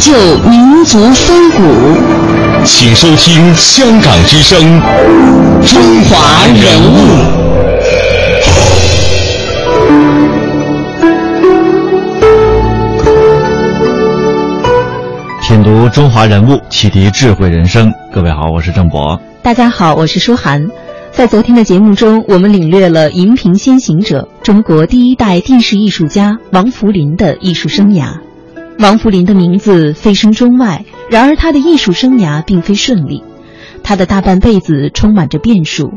就民族风骨，请收听香港之声《中华人物》。品读中华人物，启迪智慧人生。各位好，我是郑博。大家好，我是舒涵。在昨天的节目中，我们领略了荧屏先行者、中国第一代电视艺术家王福林的艺术生涯。王扶林的名字蜚声中外，然而他的艺术生涯并非顺利。他的大半辈子充满着变数，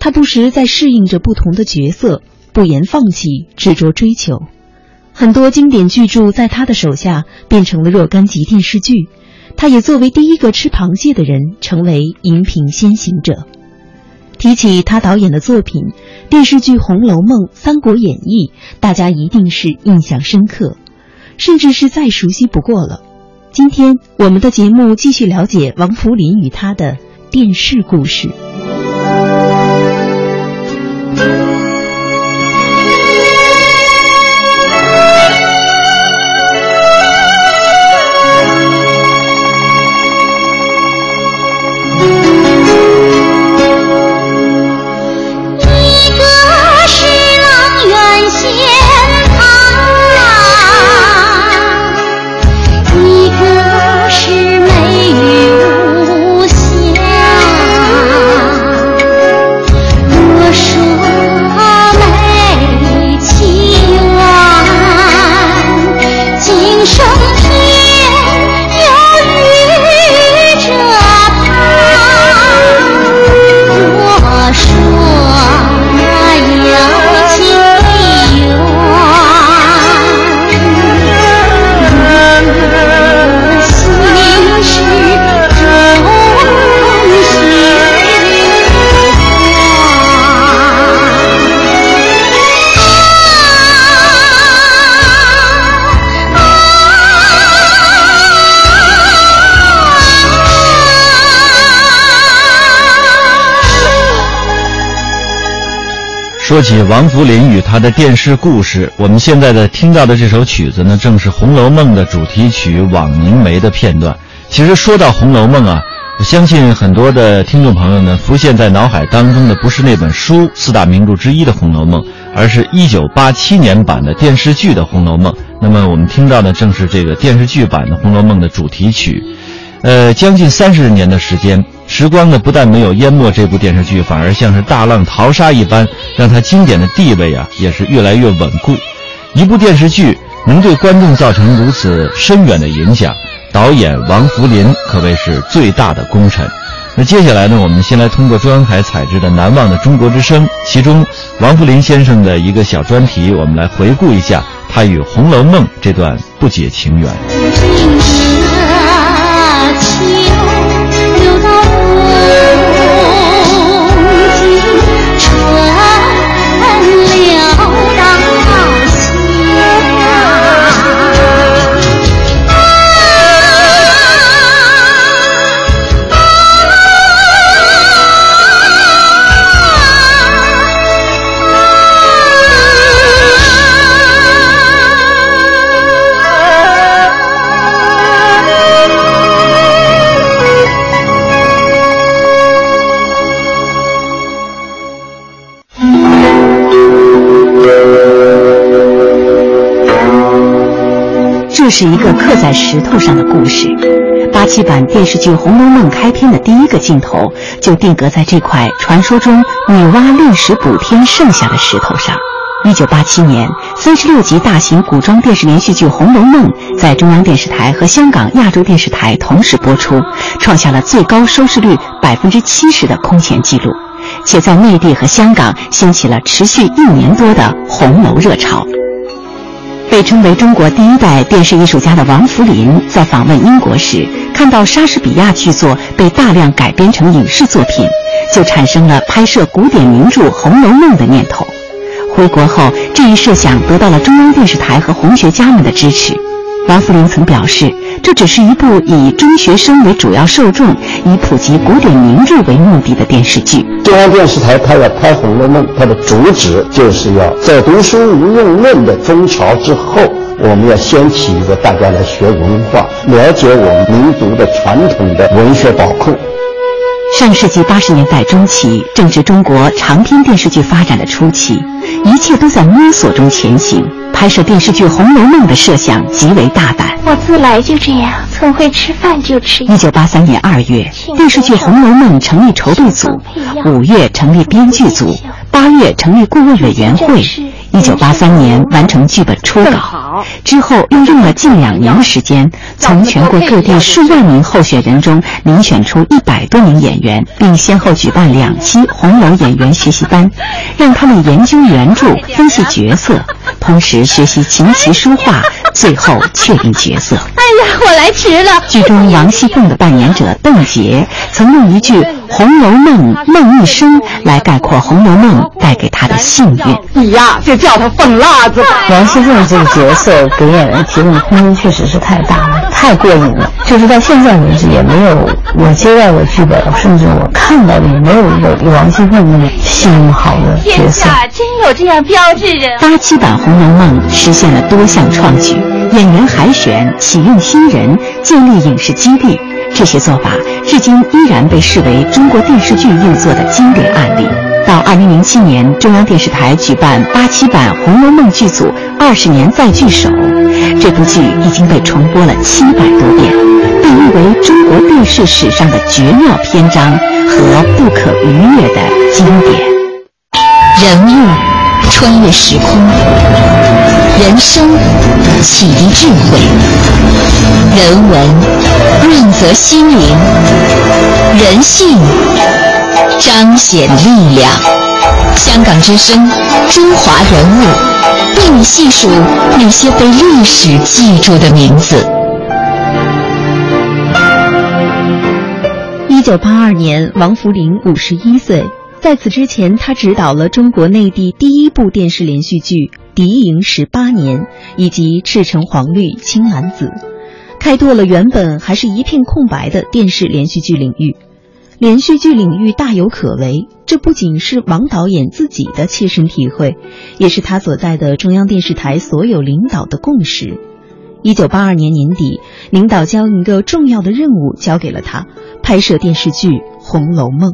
他不时在适应着不同的角色，不言放弃，执着追求。很多经典巨著在他的手下变成了若干集电视剧，他也作为第一个吃螃蟹的人，成为荧屏先行者。提起他导演的作品，电视剧《红楼梦》《三国演义》，大家一定是印象深刻。甚至是再熟悉不过了。今天我们的节目继续了解王福林与他的电视故事。说起王福林与他的电视故事，我们现在的听到的这首曲子呢，正是《红楼梦》的主题曲《枉凝眉》的片段。其实说到《红楼梦》啊，我相信很多的听众朋友呢，浮现在脑海当中的不是那本书四大名著之一的《红楼梦》，而是一九八七年版的电视剧的《红楼梦》。那么我们听到的正是这个电视剧版的《红楼梦》的主题曲。呃，将近三十年的时间。时光呢，不但没有淹没这部电视剧，反而像是大浪淘沙一般，让它经典的地位啊，也是越来越稳固。一部电视剧能对观众造成如此深远的影响，导演王福林可谓是最大的功臣。那接下来呢，我们先来通过中央台采制的《难忘的中国之声》，其中王福林先生的一个小专题，我们来回顾一下他与《红楼梦》这段不解情缘。是一个刻在石头上的故事。八七版电视剧《红楼梦》开篇的第一个镜头就定格在这块传说中女娲炼石补天剩下的石头上。一九八七年，三十六集大型古装电视连续剧《红楼梦》在中央电视台和香港亚洲电视台同时播出，创下了最高收视率百分之七十的空前纪录，且在内地和香港掀起了持续一年多的红楼热潮。被称为中国第一代电视艺术家的王福林，在访问英国时，看到莎士比亚剧作被大量改编成影视作品，就产生了拍摄古典名著《红楼梦》的念头。回国后，这一设想得到了中央电视台和红学家们的支持。王福林曾表示，这只是一部以中学生为主要受众、以普及古典名著为目的的电视剧。中央电视台它要拍《红楼梦》，它的主旨就是要在读书无用论的风潮之后，我们要掀起一个大家来学文化，了解我们民族的传统的文学宝库。上世纪八十年代中期，正值中国长篇电视剧发展的初期，一切都在摸索中前行。拍摄电视剧《红楼梦》的设想极为大胆。我自来就这样，从会吃饭就吃。一九八三年二月，电视剧《红楼梦》成立筹备组，五月成立编剧组，八月成立顾问委员会。一九八三年完成剧本初稿，之后又用了近两年的时间，从全国各地数万名候选人中遴选出一百多名演员，并先后举办两期红楼演员学习班，让他们研究原著、分析角色，同时学习琴棋书画，最后确定角色。哎呀，我来迟了。剧中王熙凤的扮演者邓婕曾用一句“红楼梦梦一生”来概括《红楼梦》带给他的幸运。你呀，就叫他凤辣子。王熙凤这个角色给演员提供的空间确实是太大了，太过瘾了。就是到现在为止，也没有我接到的剧本，甚至我看到的也没有一个王熙凤那么戏那么好的角色。天下真有这样标志人。八七版《红楼梦》实现了多项创举，演员海选、启用新人、建立影视基地，这些做法至今依然被视为中国电视剧运作的经典案例。到二零零七年，中央电视台举办八七版《红楼梦》剧组二十年再聚首，这部剧已经被重播了七百多遍，被誉为中国电视史上的绝妙篇章和不可逾越的经典。人物穿越时空，人生启迪智慧，人文润泽心灵，人性彰显力量。香港之声，中华人物，为你细数那些被历史记住的名字。一九八二年，王福林五十一岁。在此之前，他执导了中国内地第一部电视连续剧《敌营十八年》以及《赤橙黄绿青蓝紫》，开拓了原本还是一片空白的电视连续剧领域。连续剧领域大有可为，这不仅是王导演自己的切身体会，也是他所在的中央电视台所有领导的共识。一九八二年年底，领导将一个重要的任务交给了他，拍摄电视剧《红楼梦》。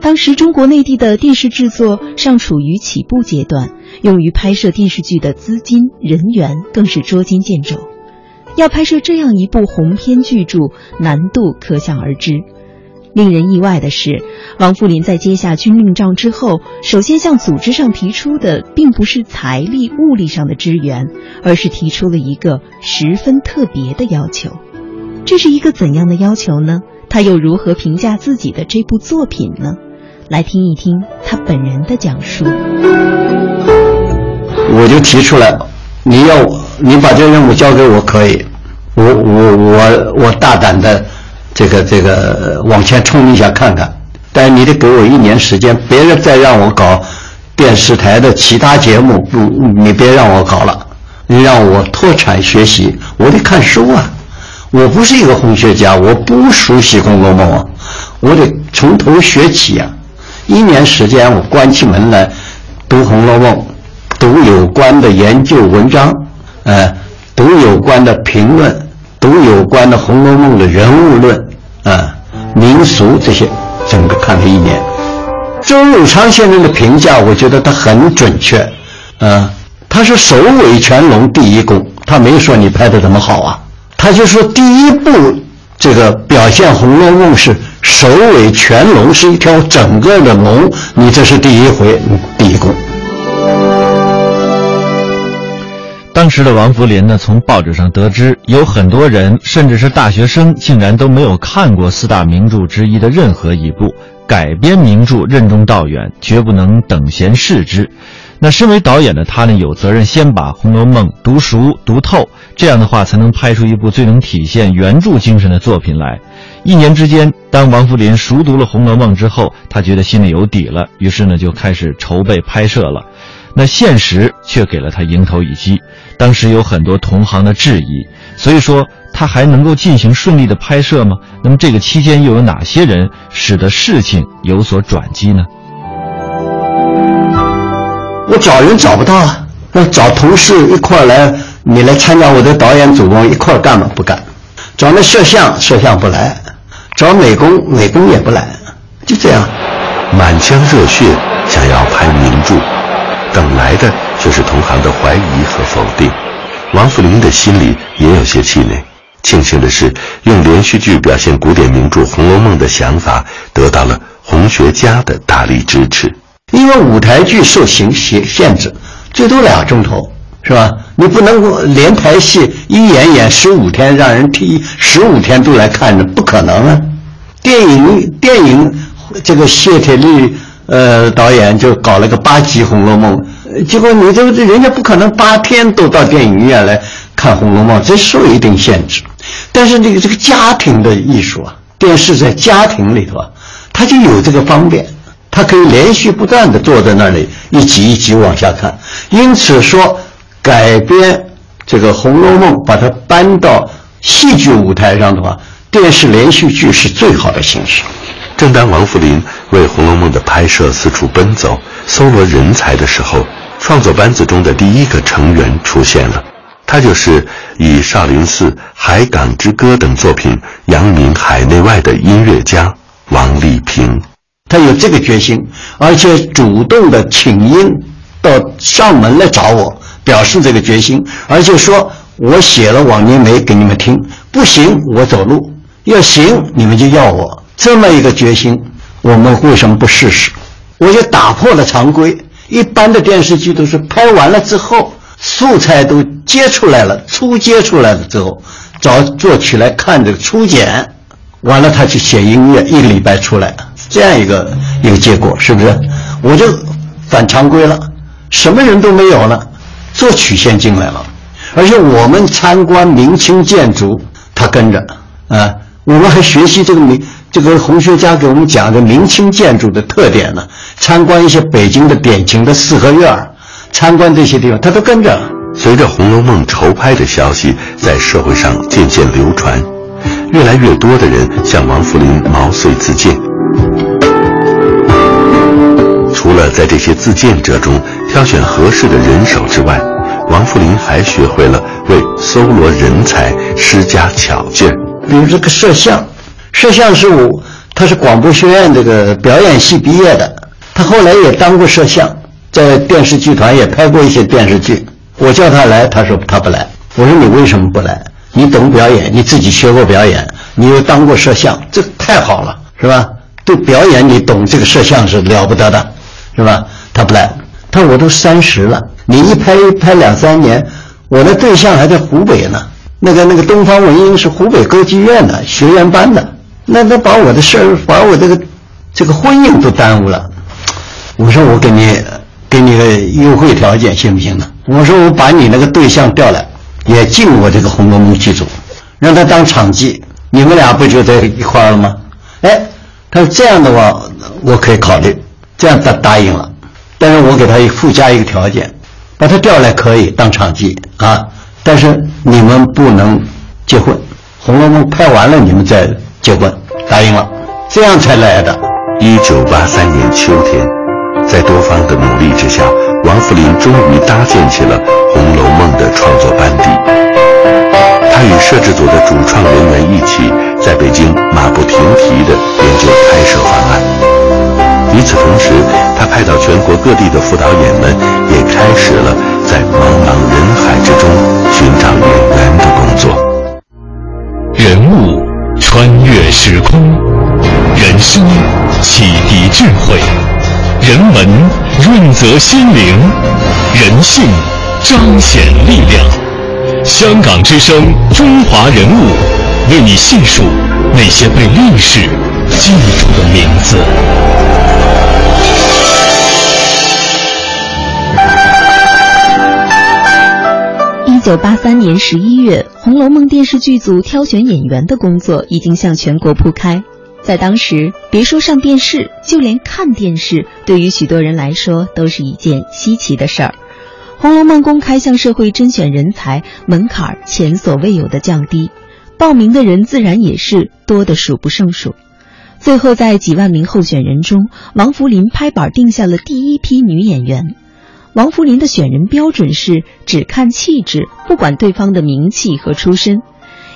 当时中国内地的电视制作尚处于起步阶段，用于拍摄电视剧的资金、人员更是捉襟见肘。要拍摄这样一部鸿篇巨著，难度可想而知。令人意外的是，王富林在接下军令状之后，首先向组织上提出的并不是财力、物力上的支援，而是提出了一个十分特别的要求。这是一个怎样的要求呢？他又如何评价自己的这部作品呢？来听一听他本人的讲述。我就提出来，你要你把这个任务交给我可以，我我我我大胆的这个这个往前冲一下看看，但你得给我一年时间，别人再让我搞电视台的其他节目，不，你别让我搞了，你让我脱产学习，我得看书啊，我不是一个红学家，我不熟悉《红楼梦》啊，我得从头学起啊。一年时间，我关起门来读《红楼梦》，读有关的研究文章，呃，读有关的评论，读有关的《红楼梦》的人物论，啊，民俗这些，整个看了一年。周永昌先生的评价，我觉得他很准确，啊，他是首尾全龙第一功，他没说你拍的怎么好啊，他就说第一部这个表现《红楼梦》是。首尾全龙是一条整个的龙，你这是第一回，第一功。当时的王福林呢，从报纸上得知，有很多人，甚至是大学生，竟然都没有看过四大名著之一的任何一部改编名著，任重道远，绝不能等闲视之。那身为导演的他呢，有责任先把《红楼梦》读熟读透，这样的话才能拍出一部最能体现原著精神的作品来。一年之间，当王福林熟读了《红楼梦》之后，他觉得心里有底了，于是呢就开始筹备拍摄了。那现实却给了他迎头一击，当时有很多同行的质疑，所以说他还能够进行顺利的拍摄吗？那么这个期间又有哪些人使得事情有所转机呢？我找人找不到啊，要找同事一块来你来参加我的导演组，我一块干吗？不干。找那摄像，摄像不来；找美工，美工也不来。就这样，满腔热血想要拍名著，等来的却是同行的怀疑和否定。王扶林的心里也有些气馁。庆幸的是，用连续剧表现古典名著《红楼梦》的想法得到了红学家的大力支持。因为舞台剧受形限限制，最多俩钟头，是吧？你不能连台戏一演演十五天，让人替十五天都来看着，不可能啊！电影电影，这个谢铁骊呃导演就搞了个八集《红楼梦》，结果你这个人家不可能八天都到电影院来看《红楼梦》，这受一定限制。但是这个这个家庭的艺术啊，电视在家庭里头啊，它就有这个方便，它可以连续不断的坐在那里一集一集往下看。因此说，改编这个《红楼梦》，把它搬到戏剧舞台上的话，电视连续剧是最好的形式。正当王扶林为《红楼梦》的拍摄四处奔走、搜罗人才的时候，创作班子中的第一个成员出现了。他就是以《少林寺》《海港之歌》等作品扬名海内外的音乐家王丽萍。他有这个决心，而且主动的请缨到上门来找我，表示这个决心，而且说我写了《枉凝眉》给你们听，不行我走路，要行你们就要我。这么一个决心，我们为什么不试试？我就打破了常规，一般的电视剧都是拍完了之后。素材都接出来了，初接出来了之后，找做起来看这个初剪，完了他去写音乐，一个礼拜出来，这样一个一个结果，是不是？我就反常规了，什么人都没有了，作曲线进来了，而且我们参观明清建筑，他跟着啊，我们还学习这个明这个红学家给我们讲的明清建筑的特点呢，参观一些北京的典型的四合院。参观这些地方，他都跟着。随着《红楼梦》筹拍的消息在社会上渐渐流传，越来越多的人向王扶林毛遂自荐。除了在这些自荐者中挑选合适的人手之外，王扶林还学会了为搜罗人才施加巧劲儿。比如这个摄像，摄像是我，他是广播学院这个表演系毕业的，他后来也当过摄像。在电视剧团也拍过一些电视剧，我叫他来，他说他不来。我说你为什么不来？你懂表演，你自己学过表演，你又当过摄像，这太好了，是吧？对表演你懂这个摄像是了不得的，是吧？他不来，他说我都三十了，你一拍一拍两三年，我的对象还在湖北呢。那个那个东方文英是湖北歌剧院的学员班的，那那把我的事儿，把我这个这个婚姻都耽误了。我说我给你。给你个优惠条件行不行呢？我说我把你那个对象调来，也进我这个《红楼梦》剧组，让他当场记，你们俩不就在一块儿了吗？哎，他说这样的话我可以考虑，这样他答应了。但是我给他附加一个条件，把他调来可以当场记啊，但是你们不能结婚，《红楼梦》拍完了你们再结婚，答应了，这样才来的。一九八三年秋天。在多方的努力之下，王扶林终于搭建起了《红楼梦》的创作班底。他与摄制组的主创人员一起，在北京马不停蹄地研究拍摄方案。与此同时，他派到全国各地的副导演们也开始了在茫茫人海之中寻找演员的工作。人物穿越时空，人生启迪智慧。人文润泽心灵，人性彰显力量。香港之声，中华人物，为你细数那些被历史记住的名字。一九八三年十一月，《红楼梦》电视剧组挑选演员的工作已经向全国铺开。在当时，别说上电视，就连看电视，对于许多人来说都是一件稀奇的事儿。《红楼梦》公开向社会甄选人才，门槛前所未有的降低，报名的人自然也是多得数不胜数。最后，在几万名候选人中，王福林拍板定下了第一批女演员。王福林的选人标准是只看气质，不管对方的名气和出身。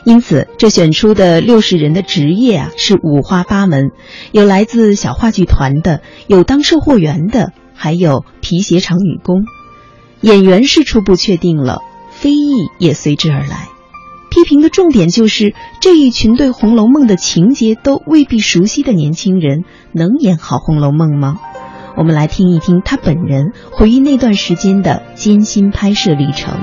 因此，这选出的六十人的职业啊是五花八门，有来自小话剧团的，有当售货员的，还有皮鞋厂女工。演员是初步确定了，非议也随之而来。批评的重点就是这一群对《红楼梦》的情节都未必熟悉的年轻人，能演好《红楼梦》吗？我们来听一听他本人回忆那段时间的艰辛拍摄历程。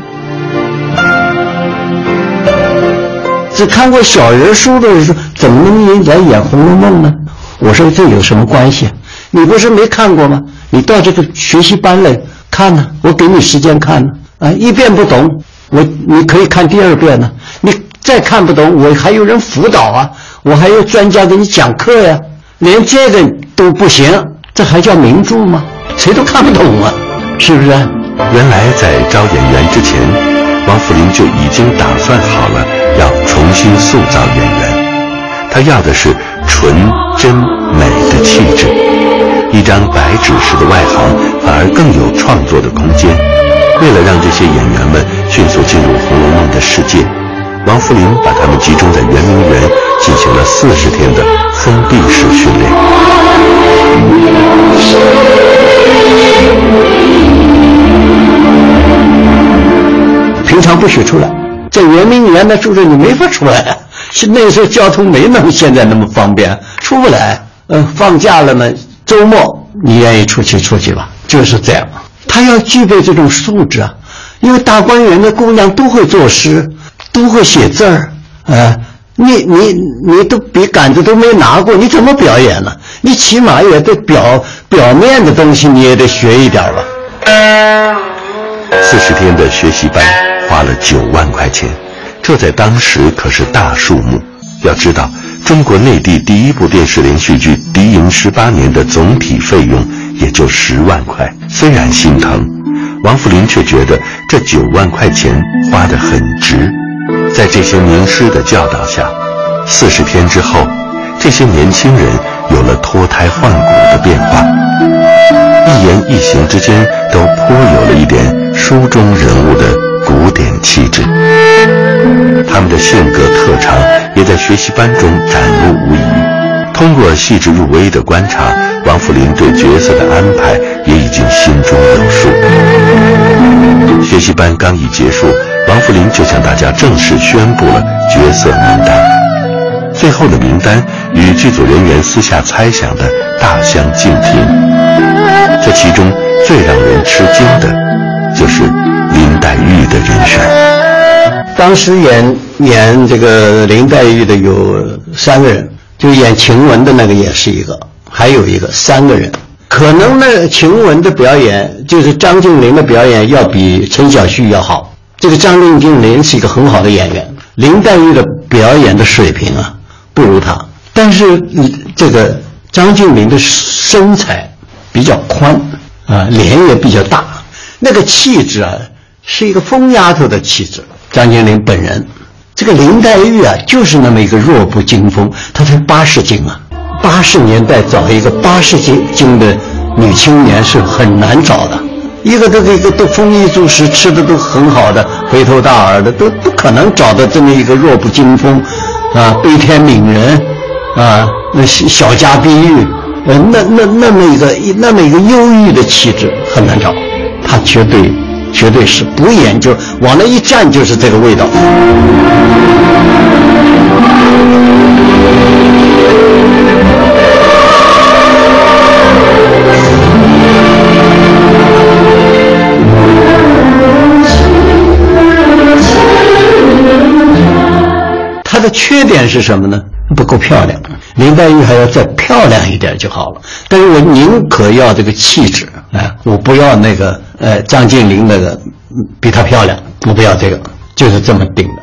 只看过小人书的人说，怎么能来演《红楼梦》呢？我说这有什么关系？你不是没看过吗？你到这个学习班来看呢，我给你时间看呢。啊，一遍不懂，我你可以看第二遍呢。你再看不懂，我还有人辅导啊，我还有专家给你讲课呀。连这个都不行，这还叫名著吗？谁都看不懂啊，是不是？原来在招演员之前，王福林就已经打算好了要重新塑造演员。他要的是纯真美的气质，一张白纸似的外行反而更有创作的空间。为了让这些演员们迅速进入《红楼梦》的世界，王扶林把他们集中在圆明园进行了四十天的封闭式训练。平常不许出来，在圆明园那住着你没法出来。是那时候交通没那么现在那么方便，出不来。嗯，放假了呢，周末你愿意出去出去吧，就是这样。他要具备这种素质啊，因为大观园的姑娘都会作诗，都会写字儿，啊，你你你都笔杆子都没拿过，你怎么表演呢？你起码也得表表面的东西，你也得学一点吧。四十天的学习班花了九万块钱。这在当时可是大数目。要知道，中国内地第一部电视连续剧《敌营十八年》的总体费用也就十万块。虽然心疼，王福林却觉得这九万块钱花得很值。在这些名师的教导下，四十天之后，这些年轻人有了脱胎换骨的变化，一言一行之间都颇有了一点书中人物的古典气质。他们的性格特长也在学习班中展露无遗。通过细致入微的观察，王福林对角色的安排也已经心中有数。学习班刚一结束，王福林就向大家正式宣布了角色名单。最后的名单与剧组人员私下猜想的大相径庭。这其中最让人吃惊的，就是林黛玉的人选。当时演演这个林黛玉的有三个人，就演晴雯的那个也是一个，还有一个三个人。可能那晴雯的表演，就是张静林的表演要比陈小旭要好。这个张静林是一个很好的演员，林黛玉的表演的水平啊不如他。但是这个张静林的身材比较宽啊，脸也比较大，那个气质啊是一个疯丫头的气质。张金林本人，这个林黛玉啊，就是那么一个弱不禁风。她才八十斤啊，八十年代找一个八十斤斤的女青年是很难找的。一个都一个都丰衣足食，吃的都很好的，肥头大耳的，都不可能找到这么一个弱不禁风，啊，悲天悯人，啊，那小家碧玉，呃，那那那么一个那么一个忧郁的气质很难找，她绝对。绝对是不演就往那一站就是这个味道。它的缺点是什么呢？不够漂亮。林黛玉还要再漂亮一点就好了。但是我宁可要这个气质，哎，我不要那个。呃，张静林那个比她漂亮，我不要这个，就是这么定的。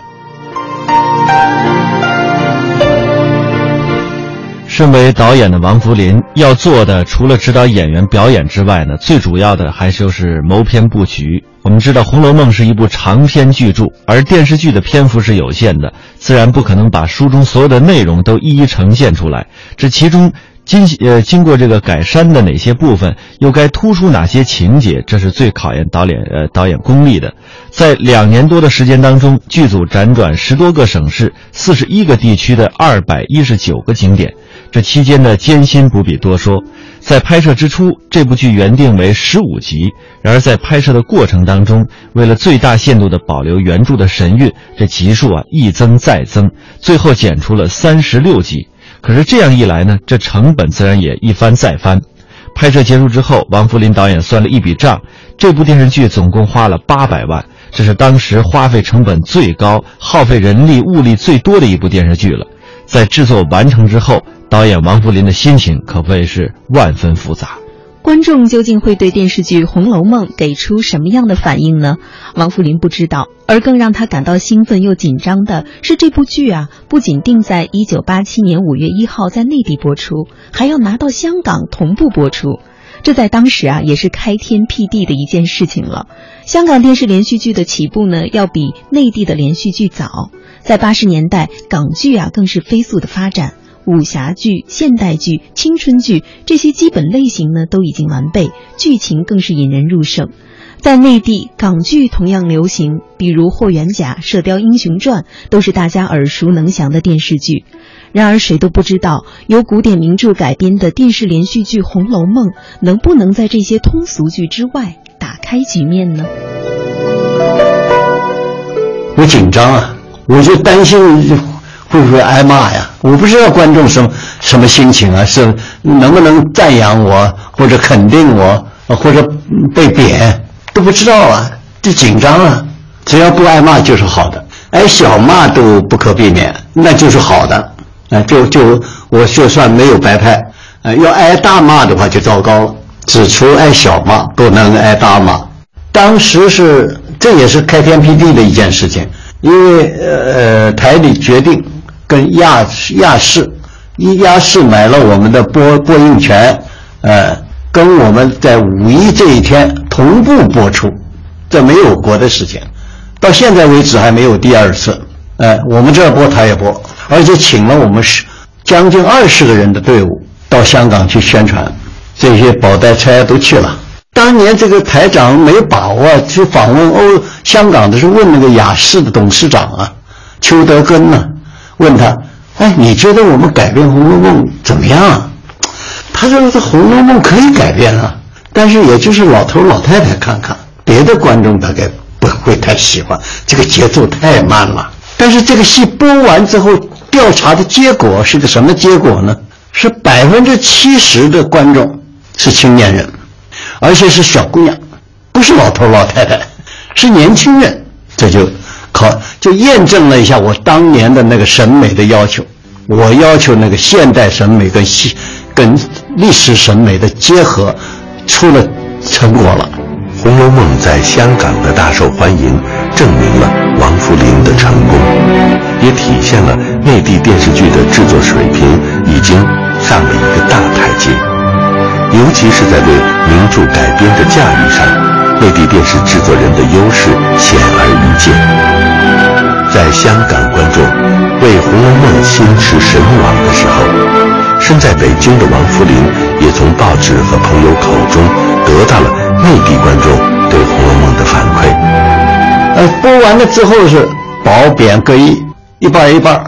身为导演的王福林要做的，除了指导演员表演之外呢，最主要的还就是谋篇布局。我们知道《红楼梦》是一部长篇巨著，而电视剧的篇幅是有限的，自然不可能把书中所有的内容都一一呈现出来。这其中经呃经过这个改删的哪些部分，又该突出哪些情节，这是最考验导演呃导演功力的。在两年多的时间当中，剧组辗转十多个省市、四十一个地区的二百一十九个景点，这期间的艰辛不必多说。在拍摄之初，这部剧原定为十五集，然而在拍摄的过程当中，为了最大限度地保留原著的神韵，这集数啊一增再增，最后剪出了三十六集。可是这样一来呢，这成本自然也一翻再翻。拍摄结束之后，王扶林导演算了一笔账，这部电视剧总共花了八百万，这是当时花费成本最高、耗费人力物力最多的一部电视剧了。在制作完成之后，导演王扶林的心情可谓是万分复杂。观众究竟会对电视剧《红楼梦》给出什么样的反应呢？王福林不知道，而更让他感到兴奋又紧张的是，这部剧啊，不仅定在一九八七年五月一号在内地播出，还要拿到香港同步播出。这在当时啊，也是开天辟地的一件事情了。香港电视连续剧的起步呢，要比内地的连续剧早。在八十年代，港剧啊，更是飞速的发展。武侠剧、现代剧、青春剧这些基本类型呢都已经完备，剧情更是引人入胜。在内地，港剧同样流行，比如《霍元甲》《射雕英雄传》都是大家耳熟能详的电视剧。然而，谁都不知道，由古典名著改编的电视连续剧《红楼梦》能不能在这些通俗剧之外打开局面呢？我紧张啊，我就担心。会不会挨骂呀？我不知道观众什么什么心情啊，是能不能赞扬我，或者肯定我，或者被贬，都不知道啊，就紧张啊。只要不挨骂就是好的，挨小骂都不可避免，那就是好的。啊，就就我就算没有白拍，啊，要挨大骂的话就糟糕了。只除挨小骂，不能挨大骂。当时是这也是开天辟地的一件事情，因为呃台里决定。跟亚亚视，一亚视买了我们的播播映权，呃，跟我们在五一这一天同步播出，这没有过的事情，到现在为止还没有第二次，呃，我们这儿播他也播，而且请了我们十将近二十个人的队伍到香港去宣传，这些宝黛钗都去了。当年这个台长没把握去访问欧香港的时候，问那个亚视的董事长啊，邱德根呢。问他，哎，你觉得我们改编《红楼梦》怎么样啊？他说：“这《红楼梦》可以改编啊，但是也就是老头老太太看看，别的观众大概不会太喜欢，这个节奏太慢了。但是这个戏播完之后，调查的结果是个什么结果呢？是百分之七十的观众是青年人，而且是小姑娘，不是老头老太太，是年轻人。这就。”好，就验证了一下我当年的那个审美的要求。我要求那个现代审美跟西、跟历史审美的结合，出了成果了。《红楼梦》在香港的大受欢迎，证明了王扶林的成功，也体现了内地电视剧的制作水平已经上了一个大台阶。尤其是在对名著改编的驾驭上，内地电视制作人的优势显而易见。在香港观众为《红楼梦》心驰神往的时候，身在北京的王扶林也从报纸和朋友口中得到了内地观众对《红楼梦》的反馈。呃，播完了之后是褒贬各异，一半一半。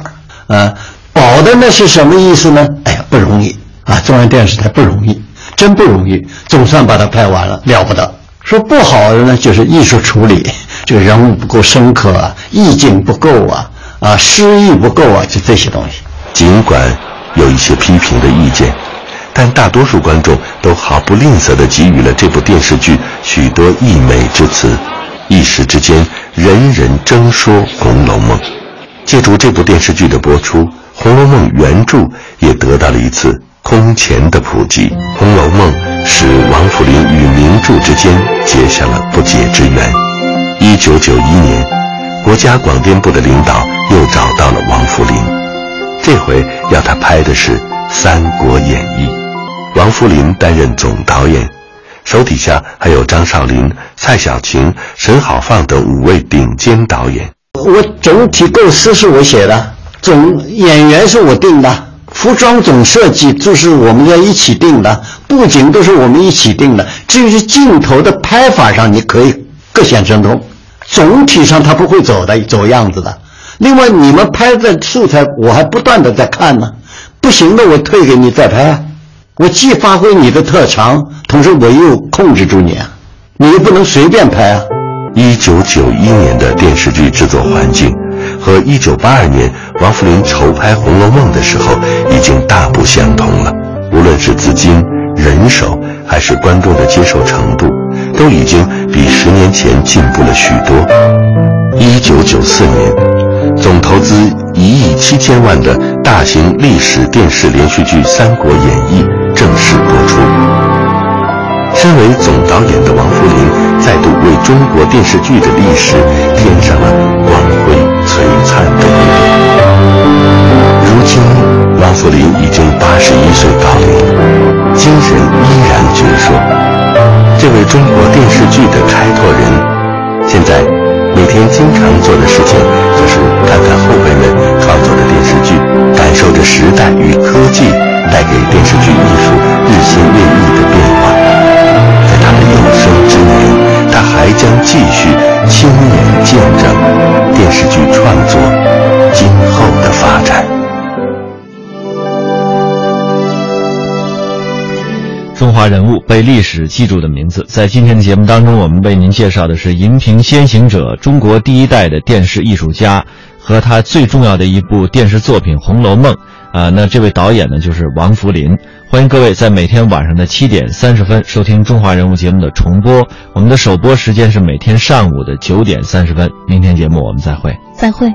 啊，褒的那是什么意思呢？哎呀，不容易啊！中央电视台不容易，真不容易，总算把它拍完了，了不得。说不好的呢，就是艺术处理。这个人物不够深刻啊，意境不够啊，啊，诗意不够啊，就这些东西。尽管有一些批评的意见，但大多数观众都毫不吝啬地给予了这部电视剧许多溢美之词，一时之间，人人争说《红楼梦》。借助这部电视剧的播出，《红楼梦》原著也得到了一次空前的普及，《红楼梦》使王府林与名著之间结下了不解之缘。一九九一年，国家广电部的领导又找到了王福林，这回要他拍的是《三国演义》。王福林担任总导演，手底下还有张少林、蔡小晴、沈好放等五位顶尖导演。我总体构思是我写的，总演员是我定的，服装总设计就是我们要一起定的，布景都是我们一起定的。至于镜头的拍法上，你可以各显神通，总体上它不会走的走样子的。另外，你们拍的素材我还不断的在看呢，不行的我退给你再拍啊。我既发挥你的特长，同时我又控制住你啊，你又不能随便拍啊。一九九一年的电视剧制作环境。和一九八二年王扶林筹拍《红楼梦》的时候已经大不相同了，无论是资金、人手，还是观众的接受程度，都已经比十年前进步了许多。一九九四年，总投资一亿七千万的大型历史电视连续剧《三国演义》正式播出。身为总导演的王福林，再度为中国电视剧的历史添上了光辉。璀璨的一笔。如今，王福林已经八十一岁高龄，精神依然矍铄。这位中国电视剧的开拓人，现在每天经常做的事情，就是看看后辈们创作的电视剧，感受着时代与科技带给电视剧艺术日新月异的变化。在他的有生之年，他还将继续亲眼见证。电视剧创作今后的发展。中华人物被历史记住的名字，在今天的节目当中，我们为您介绍的是荧屏先行者、中国第一代的电视艺术家和他最重要的一部电视作品《红楼梦》。啊，那这位导演呢，就是王福林。欢迎各位在每天晚上的七点三十分收听《中华人物》节目的重播。我们的首播时间是每天上午的九点三十分。明天节目我们再会。再会。